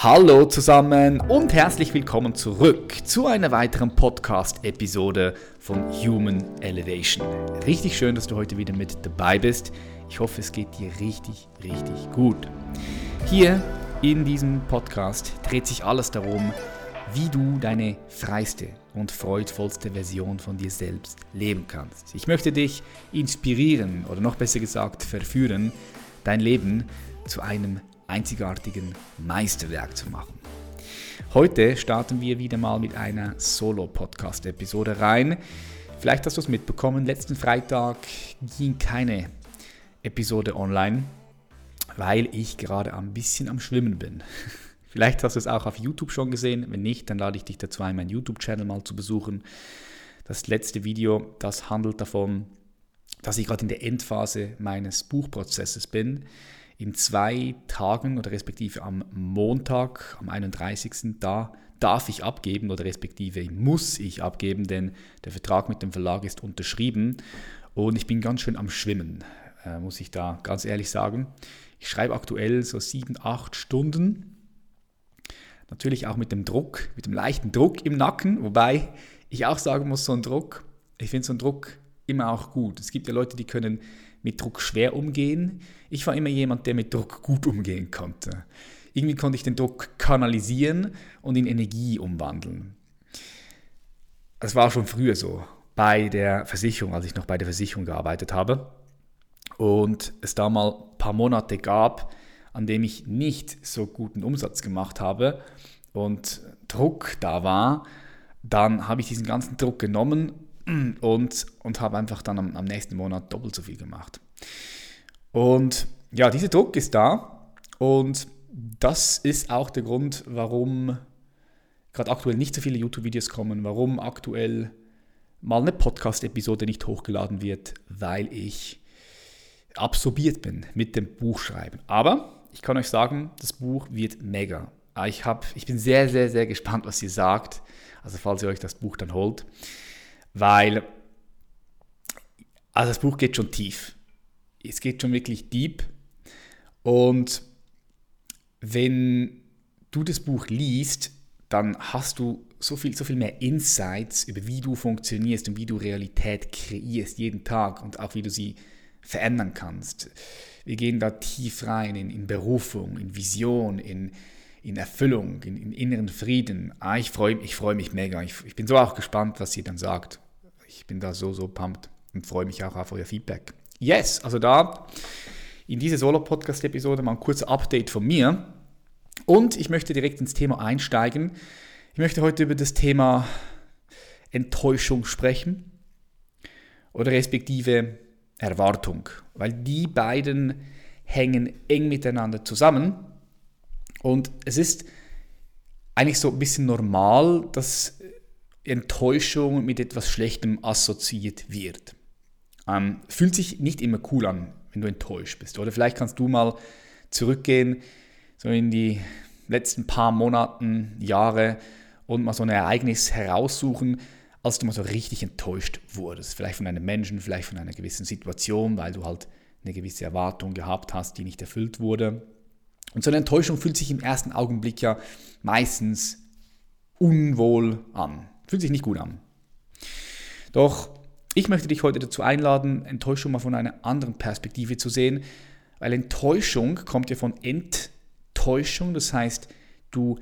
Hallo zusammen und herzlich willkommen zurück zu einer weiteren Podcast-Episode von Human Elevation. Richtig schön, dass du heute wieder mit dabei bist. Ich hoffe, es geht dir richtig, richtig gut. Hier in diesem Podcast dreht sich alles darum, wie du deine freiste und freudvollste Version von dir selbst leben kannst. Ich möchte dich inspirieren oder noch besser gesagt verführen, dein Leben zu einem einzigartigen Meisterwerk zu machen. Heute starten wir wieder mal mit einer Solo-Podcast-Episode rein. Vielleicht hast du es mitbekommen, letzten Freitag ging keine Episode online, weil ich gerade ein bisschen am Schwimmen bin. Vielleicht hast du es auch auf YouTube schon gesehen. Wenn nicht, dann lade ich dich dazu ein, meinen YouTube-Channel mal zu besuchen. Das letzte Video, das handelt davon, dass ich gerade in der Endphase meines Buchprozesses bin in zwei Tagen oder respektive am Montag, am 31. da darf ich abgeben oder respektive muss ich abgeben, denn der Vertrag mit dem Verlag ist unterschrieben und ich bin ganz schön am Schwimmen, äh, muss ich da ganz ehrlich sagen. Ich schreibe aktuell so sieben, acht Stunden. Natürlich auch mit dem Druck, mit dem leichten Druck im Nacken, wobei ich auch sagen muss, so ein Druck, ich finde so ein Druck immer auch gut. Es gibt ja Leute, die können mit Druck schwer umgehen. Ich war immer jemand, der mit Druck gut umgehen konnte. Irgendwie konnte ich den Druck kanalisieren und in Energie umwandeln. Das war schon früher so bei der Versicherung, als ich noch bei der Versicherung gearbeitet habe. Und es da mal ein paar Monate gab, an dem ich nicht so guten Umsatz gemacht habe und Druck da war, dann habe ich diesen ganzen Druck genommen und, und habe einfach dann am, am nächsten Monat doppelt so viel gemacht. Und ja, dieser Druck ist da und das ist auch der Grund, warum gerade aktuell nicht so viele YouTube-Videos kommen, warum aktuell mal eine Podcast-Episode nicht hochgeladen wird, weil ich absorbiert bin mit dem Buchschreiben. Aber ich kann euch sagen, das Buch wird mega. Ah, ich, hab, ich bin sehr, sehr, sehr gespannt, was ihr sagt. Also falls ihr euch das Buch dann holt weil also das Buch geht schon tief. Es geht schon wirklich deep. Und wenn du das Buch liest, dann hast du so viel, so viel mehr Insights über wie du funktionierst und wie du Realität kreierst jeden Tag und auch wie du sie verändern kannst. Wir gehen da tief rein in, in Berufung, in Vision, in, in Erfüllung, in, in inneren Frieden. Ah, ich freue ich freu mich mega. Ich, ich bin so auch gespannt, was sie dann sagt. Ich bin da so, so pumped und freue mich auch auf euer Feedback. Yes, also da in diese Solo-Podcast-Episode mal ein kurzes Update von mir. Und ich möchte direkt ins Thema einsteigen. Ich möchte heute über das Thema Enttäuschung sprechen oder respektive Erwartung, weil die beiden hängen eng miteinander zusammen. Und es ist eigentlich so ein bisschen normal, dass Enttäuschung mit etwas Schlechtem assoziiert wird. Ähm, fühlt sich nicht immer cool an, wenn du enttäuscht bist. Oder vielleicht kannst du mal zurückgehen, so in die letzten paar Monaten, Jahre und mal so ein Ereignis heraussuchen, als du mal so richtig enttäuscht wurdest. Vielleicht von einem Menschen, vielleicht von einer gewissen Situation, weil du halt eine gewisse Erwartung gehabt hast, die nicht erfüllt wurde. Und so eine Enttäuschung fühlt sich im ersten Augenblick ja meistens unwohl an. Fühlt sich nicht gut an. Doch ich möchte dich heute dazu einladen, Enttäuschung mal von einer anderen Perspektive zu sehen, weil Enttäuschung kommt ja von Enttäuschung, das heißt, du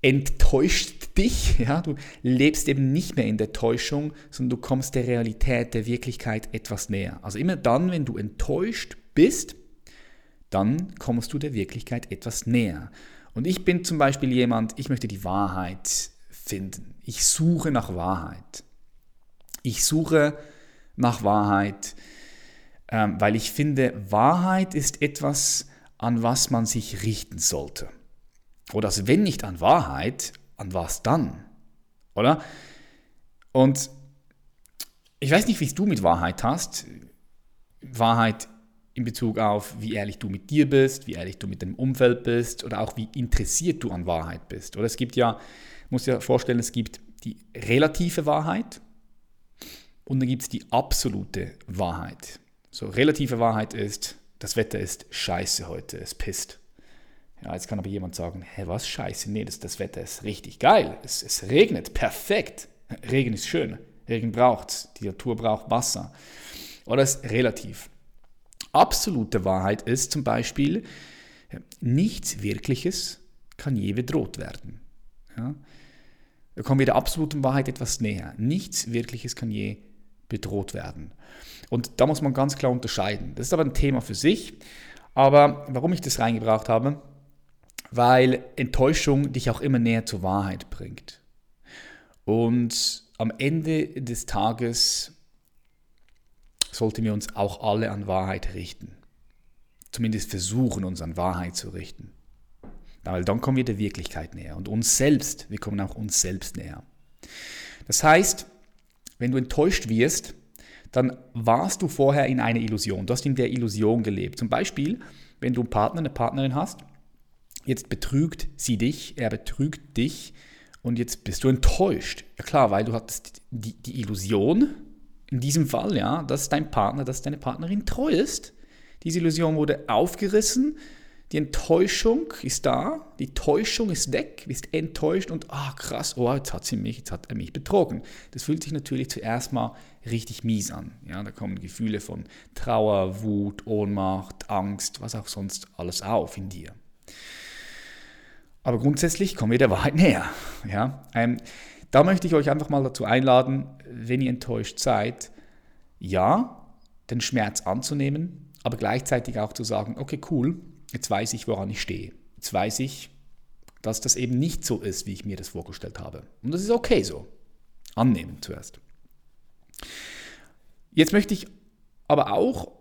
enttäuscht dich, ja, du lebst eben nicht mehr in der Täuschung, sondern du kommst der Realität, der Wirklichkeit etwas näher. Also immer dann, wenn du enttäuscht bist, dann kommst du der Wirklichkeit etwas näher. Und ich bin zum Beispiel jemand, ich möchte die Wahrheit finden. Ich suche nach Wahrheit. Ich suche nach Wahrheit, ähm, weil ich finde, Wahrheit ist etwas, an was man sich richten sollte. Oder also wenn nicht an Wahrheit, an was dann? Oder? Und ich weiß nicht, wie es du mit Wahrheit hast. Wahrheit in Bezug auf, wie ehrlich du mit dir bist, wie ehrlich du mit dem Umfeld bist oder auch wie interessiert du an Wahrheit bist. Oder es gibt ja muss dir vorstellen, es gibt die relative Wahrheit und dann gibt es die absolute Wahrheit. So, relative Wahrheit ist, das Wetter ist scheiße heute, es pisst. Ja, jetzt kann aber jemand sagen, hä, was scheiße, nee, das, das Wetter ist richtig geil, es, es regnet, perfekt. Regen ist schön, Regen braucht die Natur braucht Wasser. Oder ist relativ. Absolute Wahrheit ist zum Beispiel, nichts Wirkliches kann je bedroht werden. Ja? Da kommen wir der absoluten Wahrheit etwas näher. Nichts Wirkliches kann je bedroht werden. Und da muss man ganz klar unterscheiden. Das ist aber ein Thema für sich. Aber warum ich das reingebracht habe, weil Enttäuschung dich auch immer näher zur Wahrheit bringt. Und am Ende des Tages sollten wir uns auch alle an Wahrheit richten. Zumindest versuchen, uns an Wahrheit zu richten. Weil dann kommen wir der Wirklichkeit näher und uns selbst, wir kommen auch uns selbst näher. Das heißt, wenn du enttäuscht wirst, dann warst du vorher in einer Illusion. Du hast in der Illusion gelebt. Zum Beispiel, wenn du einen Partner, eine Partnerin hast, jetzt betrügt sie dich, er betrügt dich und jetzt bist du enttäuscht. Ja klar, weil du hattest die, die Illusion, in diesem Fall, ja, dass dein Partner, dass deine Partnerin treu ist. Diese Illusion wurde aufgerissen, die Enttäuschung ist da, die Täuschung ist weg, du bist enttäuscht und ah krass, oh, jetzt hat sie mich, jetzt hat er mich betrogen. Das fühlt sich natürlich zuerst mal richtig mies an. Ja, da kommen Gefühle von Trauer, Wut, Ohnmacht, Angst, was auch sonst alles auf in dir. Aber grundsätzlich kommen wir der Wahrheit näher. Ja? Ähm, da möchte ich euch einfach mal dazu einladen, wenn ihr enttäuscht seid, ja, den Schmerz anzunehmen, aber gleichzeitig auch zu sagen, okay, cool, jetzt weiß ich, woran ich stehe. Jetzt weiß ich, dass das eben nicht so ist, wie ich mir das vorgestellt habe. Und das ist okay so. Annehmen zuerst. Jetzt möchte ich aber auch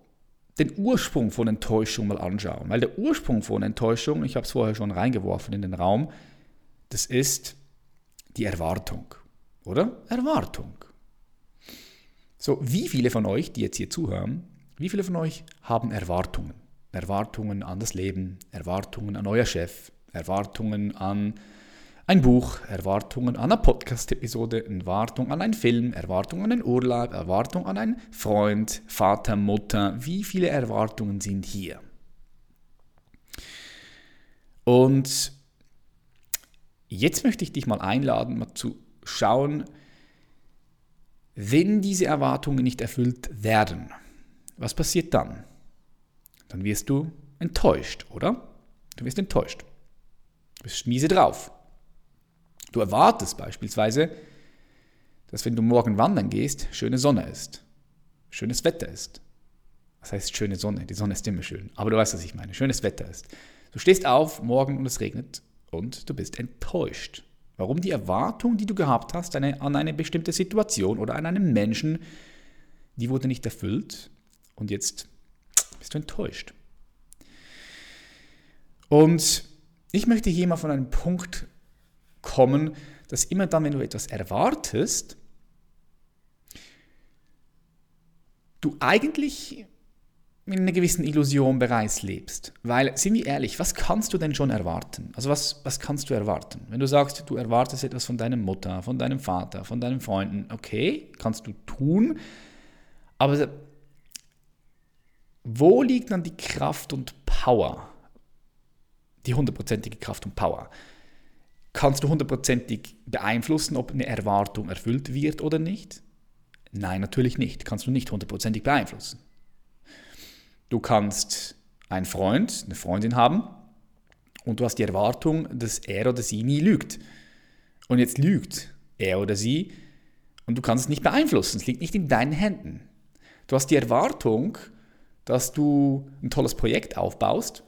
den Ursprung von Enttäuschung mal anschauen. Weil der Ursprung von Enttäuschung, ich habe es vorher schon reingeworfen in den Raum, das ist die Erwartung. Oder? Erwartung. So, wie viele von euch, die jetzt hier zuhören, wie viele von euch haben Erwartungen? Erwartungen an das Leben, Erwartungen an euer Chef, Erwartungen an ein Buch, Erwartungen an eine Podcast-Episode, Erwartung an einen Film, Erwartung an einen Urlaub, Erwartung an einen Freund, Vater, Mutter. Wie viele Erwartungen sind hier? Und jetzt möchte ich dich mal einladen, mal zu schauen, wenn diese Erwartungen nicht erfüllt werden, was passiert dann? Dann wirst du enttäuscht, oder? Du wirst enttäuscht. Du bist miese drauf. Du erwartest beispielsweise, dass wenn du morgen wandern gehst, schöne Sonne ist, schönes Wetter ist. Was heißt schöne Sonne? Die Sonne ist immer schön. Aber du weißt, was ich meine. Schönes Wetter ist. Du stehst auf morgen und es regnet und du bist enttäuscht. Warum die Erwartung, die du gehabt hast eine, an eine bestimmte Situation oder an einen Menschen, die wurde nicht erfüllt und jetzt bist du enttäuscht. Und ich möchte hier mal von einem Punkt kommen, dass immer dann, wenn du etwas erwartest, du eigentlich in einer gewissen Illusion bereits lebst. Weil, sind wir ehrlich, was kannst du denn schon erwarten? Also was, was kannst du erwarten? Wenn du sagst, du erwartest etwas von deiner Mutter, von deinem Vater, von deinen Freunden, okay, kannst du tun, aber wo liegt dann die Kraft und Power? Die hundertprozentige Kraft und Power. Kannst du hundertprozentig beeinflussen, ob eine Erwartung erfüllt wird oder nicht? Nein, natürlich nicht. Kannst du nicht hundertprozentig beeinflussen. Du kannst einen Freund, eine Freundin haben und du hast die Erwartung, dass er oder sie nie lügt. Und jetzt lügt er oder sie und du kannst es nicht beeinflussen. Es liegt nicht in deinen Händen. Du hast die Erwartung, dass du ein tolles Projekt aufbaust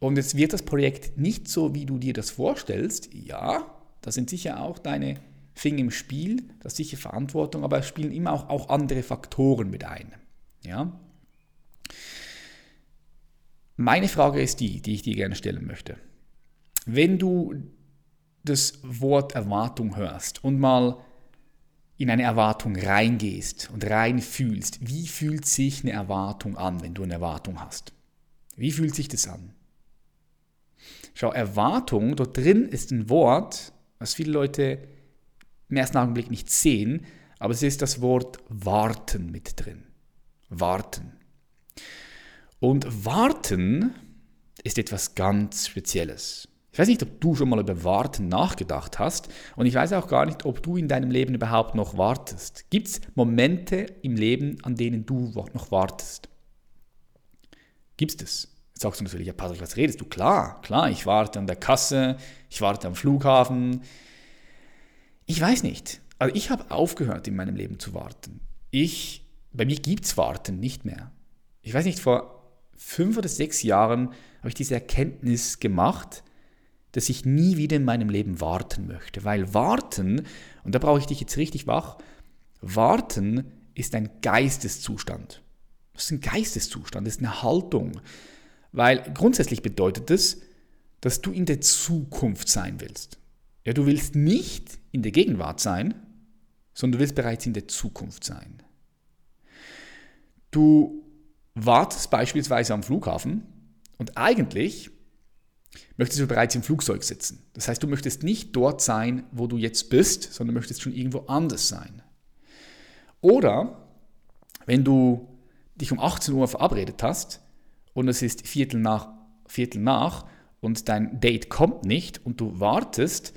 und jetzt wird das Projekt nicht so, wie du dir das vorstellst. Ja, da sind sicher auch deine Finger im Spiel, das ist sicher Verantwortung, aber es spielen immer auch, auch andere Faktoren mit ein. Ja? Meine Frage ist die, die ich dir gerne stellen möchte. Wenn du das Wort Erwartung hörst und mal in eine Erwartung reingehst und reinfühlst, wie fühlt sich eine Erwartung an, wenn du eine Erwartung hast? Wie fühlt sich das an? Schau, Erwartung, dort drin ist ein Wort, was viele Leute im ersten Augenblick nicht sehen, aber es ist das Wort warten mit drin. Warten. Und warten, ist etwas ganz Spezielles. Ich weiß nicht, ob du schon mal über Warten nachgedacht hast und ich weiß auch gar nicht, ob du in deinem Leben überhaupt noch wartest. Gibt es Momente im Leben, an denen du noch wartest? Gibt es? Jetzt sagst du natürlich, ja, Patrick, was redest du? Klar, klar, ich warte an der Kasse, ich warte am Flughafen. Ich weiß nicht. Also ich habe aufgehört in meinem Leben zu warten. Ich, bei mir gibt es Warten nicht mehr. Ich weiß nicht, vor fünf oder sechs Jahren habe ich diese Erkenntnis gemacht, dass ich nie wieder in meinem Leben warten möchte. Weil warten, und da brauche ich dich jetzt richtig wach, warten ist ein Geisteszustand. Das ist ein Geisteszustand, das ist eine Haltung. Weil grundsätzlich bedeutet es, dass du in der Zukunft sein willst. Ja, du willst nicht in der Gegenwart sein, sondern du willst bereits in der Zukunft sein. Du wartest beispielsweise am Flughafen und eigentlich möchtest du bereits im Flugzeug sitzen. Das heißt, du möchtest nicht dort sein, wo du jetzt bist, sondern möchtest schon irgendwo anders sein. Oder wenn du dich um 18 Uhr verabredet hast und es ist Viertel nach, Viertel nach und dein Date kommt nicht und du wartest,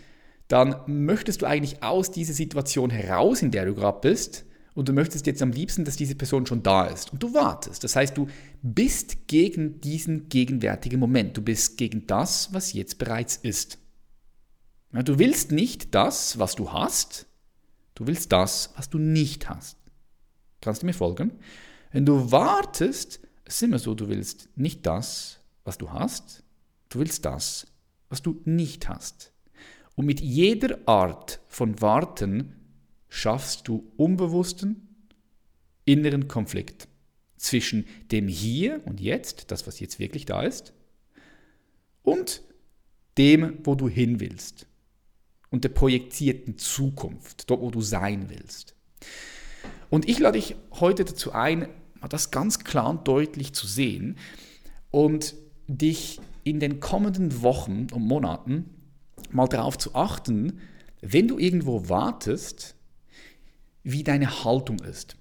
dann möchtest du eigentlich aus dieser Situation heraus, in der du gerade bist, und du möchtest jetzt am liebsten, dass diese Person schon da ist und du wartest. Das heißt, du bist gegen diesen gegenwärtigen Moment. Du bist gegen das, was jetzt bereits ist. Ja, du willst nicht das, was du hast, du willst das, was du nicht hast. Kannst du mir folgen? Wenn du wartest, ist immer so, du willst nicht das, was du hast, du willst das, was du nicht hast. Und mit jeder Art von Warten schaffst du unbewussten inneren Konflikt zwischen dem Hier und Jetzt, das, was jetzt wirklich da ist, und dem, wo du hin willst und der projizierten Zukunft, dort, wo du sein willst. Und ich lade dich heute dazu ein, das ganz klar und deutlich zu sehen und dich in den kommenden Wochen und Monaten mal darauf zu achten, wenn du irgendwo wartest, wie deine Haltung ist.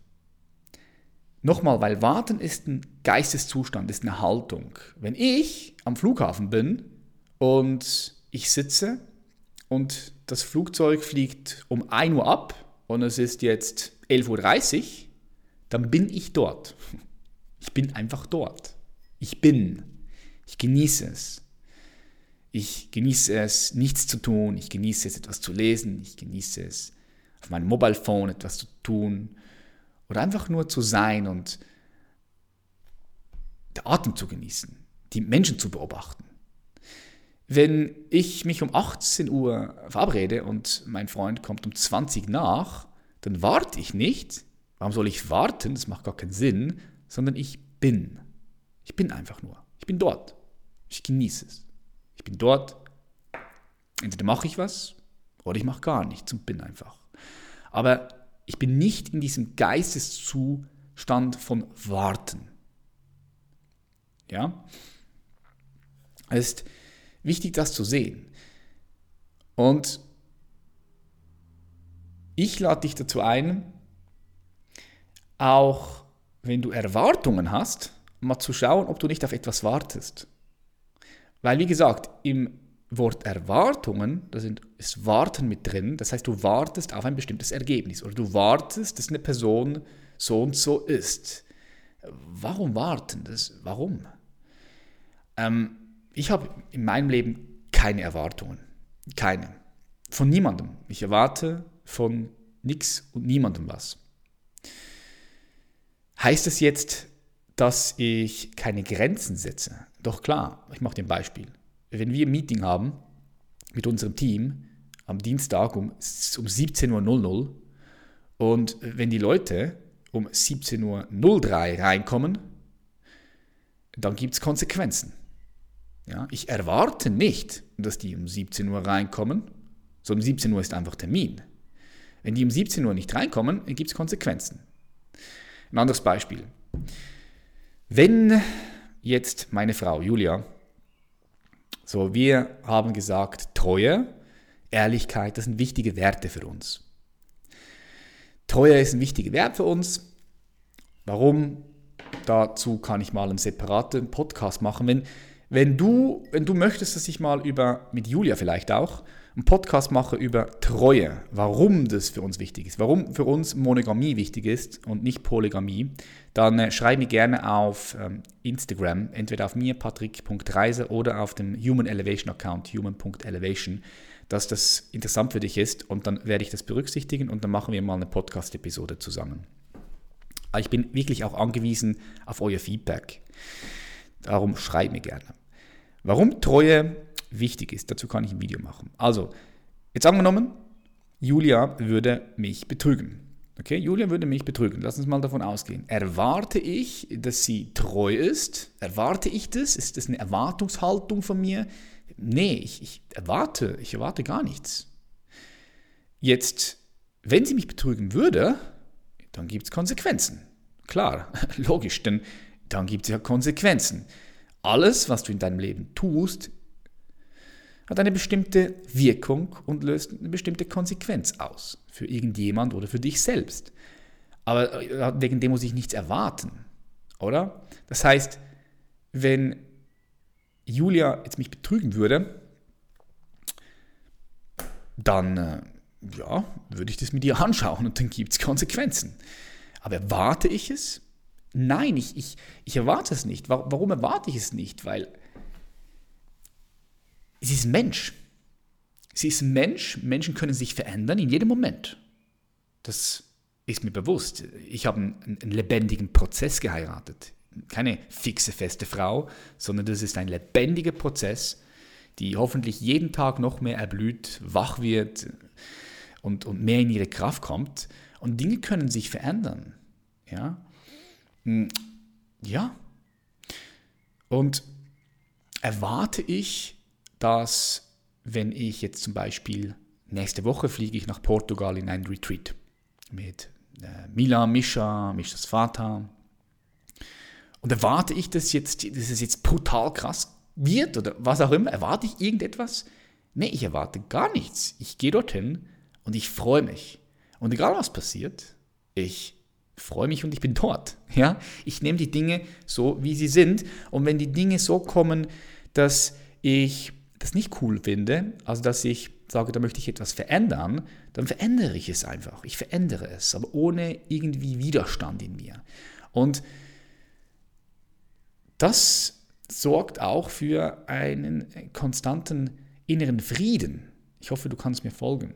Nochmal, weil Warten ist ein Geisteszustand, ist eine Haltung. Wenn ich am Flughafen bin und ich sitze und das Flugzeug fliegt um 1 Uhr ab und es ist jetzt 11.30 Uhr, dann bin ich dort. Ich bin einfach dort. Ich bin. Ich genieße es. Ich genieße es, nichts zu tun. Ich genieße es, etwas zu lesen. Ich genieße es, auf meinem Mobile Phone etwas zu tun oder einfach nur zu sein und den Atem zu genießen, die Menschen zu beobachten. Wenn ich mich um 18 Uhr verabrede und mein Freund kommt um 20 nach, dann warte ich nicht. Warum soll ich warten? Das macht gar keinen Sinn, sondern ich bin. Ich bin einfach nur. Ich bin dort. Ich genieße es. Ich bin dort. Entweder mache ich was oder ich mache gar nichts und bin einfach. Aber ich bin nicht in diesem Geisteszustand von Warten. Ja? Es ist wichtig, das zu sehen. Und ich lade dich dazu ein, auch wenn du Erwartungen hast, mal zu schauen, ob du nicht auf etwas wartest. Weil, wie gesagt, im Wort Erwartungen, da ist Warten mit drin, das heißt, du wartest auf ein bestimmtes Ergebnis oder du wartest, dass eine Person so und so ist. Warum warten? Das, warum? Ähm, ich habe in meinem Leben keine Erwartungen. Keine. Von niemandem. Ich erwarte von nichts und niemandem was. Heißt es jetzt, dass ich keine Grenzen setze? Doch klar, ich mache dir ein Beispiel wenn wir ein Meeting haben mit unserem Team am Dienstag um, um 17.00 Uhr und wenn die Leute um 17.03 Uhr reinkommen, dann gibt es Konsequenzen. Ja, ich erwarte nicht, dass die um 17 Uhr reinkommen, so um 17 Uhr ist einfach Termin. Wenn die um 17 Uhr nicht reinkommen, dann gibt es Konsequenzen. Ein anderes Beispiel. Wenn jetzt meine Frau Julia so, wir haben gesagt, Treue, Ehrlichkeit, das sind wichtige Werte für uns. Treue ist ein wichtiger Wert für uns. Warum? Dazu kann ich mal einen separaten Podcast machen. Wenn, Wenn du, wenn du möchtest, dass ich mal über, mit Julia vielleicht auch, einen Podcast mache über Treue, warum das für uns wichtig ist, warum für uns Monogamie wichtig ist und nicht Polygamie, dann äh, schreib mir gerne auf ähm, Instagram, entweder auf mir, patrick.reise oder auf dem Human Elevation Account, human.elevation, dass das interessant für dich ist und dann werde ich das berücksichtigen und dann machen wir mal eine Podcast-Episode zusammen. Aber ich bin wirklich auch angewiesen auf euer Feedback. Darum schreib mir gerne. Warum Treue wichtig ist. Dazu kann ich ein Video machen. Also, jetzt angenommen, Julia würde mich betrügen. Okay, Julia würde mich betrügen. Lass uns mal davon ausgehen. Erwarte ich, dass sie treu ist? Erwarte ich das? Ist das eine Erwartungshaltung von mir? Nee, ich, ich erwarte, ich erwarte gar nichts. Jetzt, wenn sie mich betrügen würde, dann gibt es Konsequenzen. Klar, logisch, denn dann gibt es ja Konsequenzen. Alles, was du in deinem Leben tust, hat eine bestimmte Wirkung und löst eine bestimmte Konsequenz aus. Für irgendjemand oder für dich selbst. Aber äh, wegen dem muss ich nichts erwarten. Oder? Das heißt, wenn Julia jetzt mich betrügen würde, dann äh, ja, würde ich das mit ihr anschauen und dann gibt es Konsequenzen. Aber erwarte ich es? Nein, ich, ich, ich erwarte es nicht. Warum erwarte ich es nicht? Weil sie ist ein Mensch. Sie ist ein Mensch. Menschen können sich verändern in jedem Moment. Das ist mir bewusst. Ich habe einen, einen lebendigen Prozess geheiratet. Keine fixe, feste Frau, sondern das ist ein lebendiger Prozess, die hoffentlich jeden Tag noch mehr erblüht, wach wird und, und mehr in ihre Kraft kommt. Und Dinge können sich verändern. Ja. Hm, ja. Und erwarte ich dass wenn ich jetzt zum Beispiel nächste Woche fliege ich nach Portugal in ein Retreat mit äh, Mila, Mischa, Mischas Vater. Und erwarte ich, dass, jetzt, dass es jetzt brutal krass wird oder was auch immer? Erwarte ich irgendetwas? Nee, ich erwarte gar nichts. Ich gehe dorthin und ich freue mich. Und egal was passiert, ich freue mich und ich bin dort. Ja? Ich nehme die Dinge so, wie sie sind. Und wenn die Dinge so kommen, dass ich das nicht cool finde, also dass ich sage, da möchte ich etwas verändern, dann verändere ich es einfach. Ich verändere es, aber ohne irgendwie Widerstand in mir. Und das sorgt auch für einen konstanten inneren Frieden. Ich hoffe, du kannst mir folgen.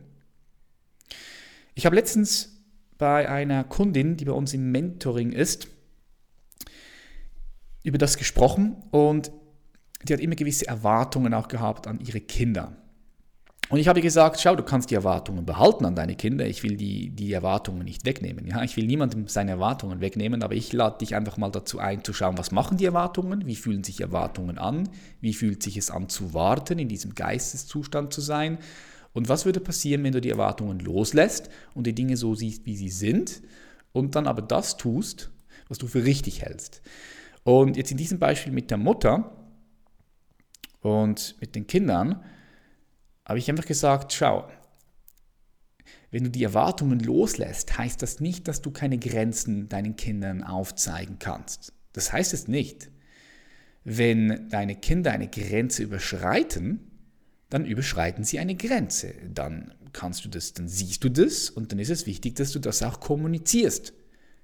Ich habe letztens bei einer Kundin, die bei uns im Mentoring ist, über das gesprochen und die hat immer gewisse Erwartungen auch gehabt an ihre Kinder. Und ich habe gesagt, schau, du kannst die Erwartungen behalten an deine Kinder. Ich will die, die Erwartungen nicht wegnehmen. Ja? Ich will niemandem seine Erwartungen wegnehmen, aber ich lade dich einfach mal dazu ein, zu schauen, was machen die Erwartungen, wie fühlen sich Erwartungen an, wie fühlt sich es an zu warten, in diesem Geisteszustand zu sein und was würde passieren, wenn du die Erwartungen loslässt und die Dinge so siehst, wie sie sind und dann aber das tust, was du für richtig hältst. Und jetzt in diesem Beispiel mit der Mutter, und mit den Kindern habe ich einfach gesagt, schau, wenn du die Erwartungen loslässt, heißt das nicht, dass du keine Grenzen deinen Kindern aufzeigen kannst. Das heißt es nicht. Wenn deine Kinder eine Grenze überschreiten, dann überschreiten sie eine Grenze. Dann kannst du das, dann siehst du das und dann ist es wichtig, dass du das auch kommunizierst.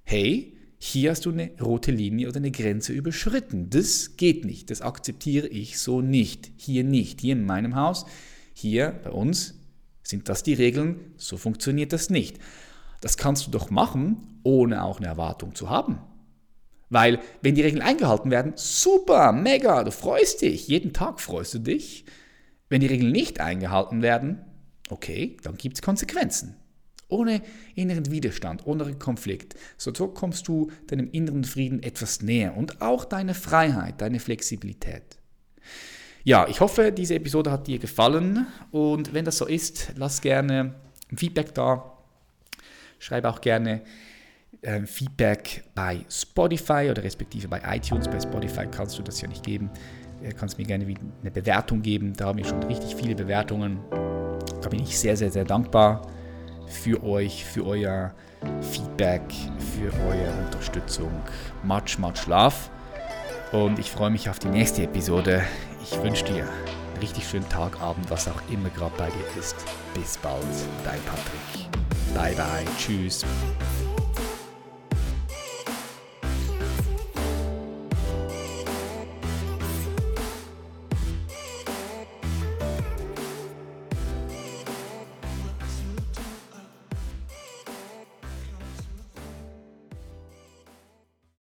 Hey, hier hast du eine rote Linie oder eine Grenze überschritten. Das geht nicht. Das akzeptiere ich so nicht. Hier nicht. Hier in meinem Haus, hier bei uns sind das die Regeln. So funktioniert das nicht. Das kannst du doch machen, ohne auch eine Erwartung zu haben. Weil, wenn die Regeln eingehalten werden, super, mega, du freust dich. Jeden Tag freust du dich. Wenn die Regeln nicht eingehalten werden, okay, dann gibt es Konsequenzen ohne inneren Widerstand, ohne Konflikt. So kommst du deinem inneren Frieden etwas näher und auch deine Freiheit, deine Flexibilität. Ja, ich hoffe, diese Episode hat dir gefallen und wenn das so ist, lass gerne Feedback da. Schreibe auch gerne äh, Feedback bei Spotify oder respektive bei iTunes. Bei Spotify kannst du das ja nicht geben. Du äh, kannst mir gerne eine Bewertung geben. Da haben wir schon richtig viele Bewertungen. Da bin ich sehr, sehr, sehr dankbar für euch, für euer Feedback, für eure Unterstützung. Much, much love. Und ich freue mich auf die nächste Episode ich wünsche dir einen richtig schönen Tag, Abend, was auch immer gerade bei dir ist. Bis bald, dein Patrick. Bye bye, tschüss.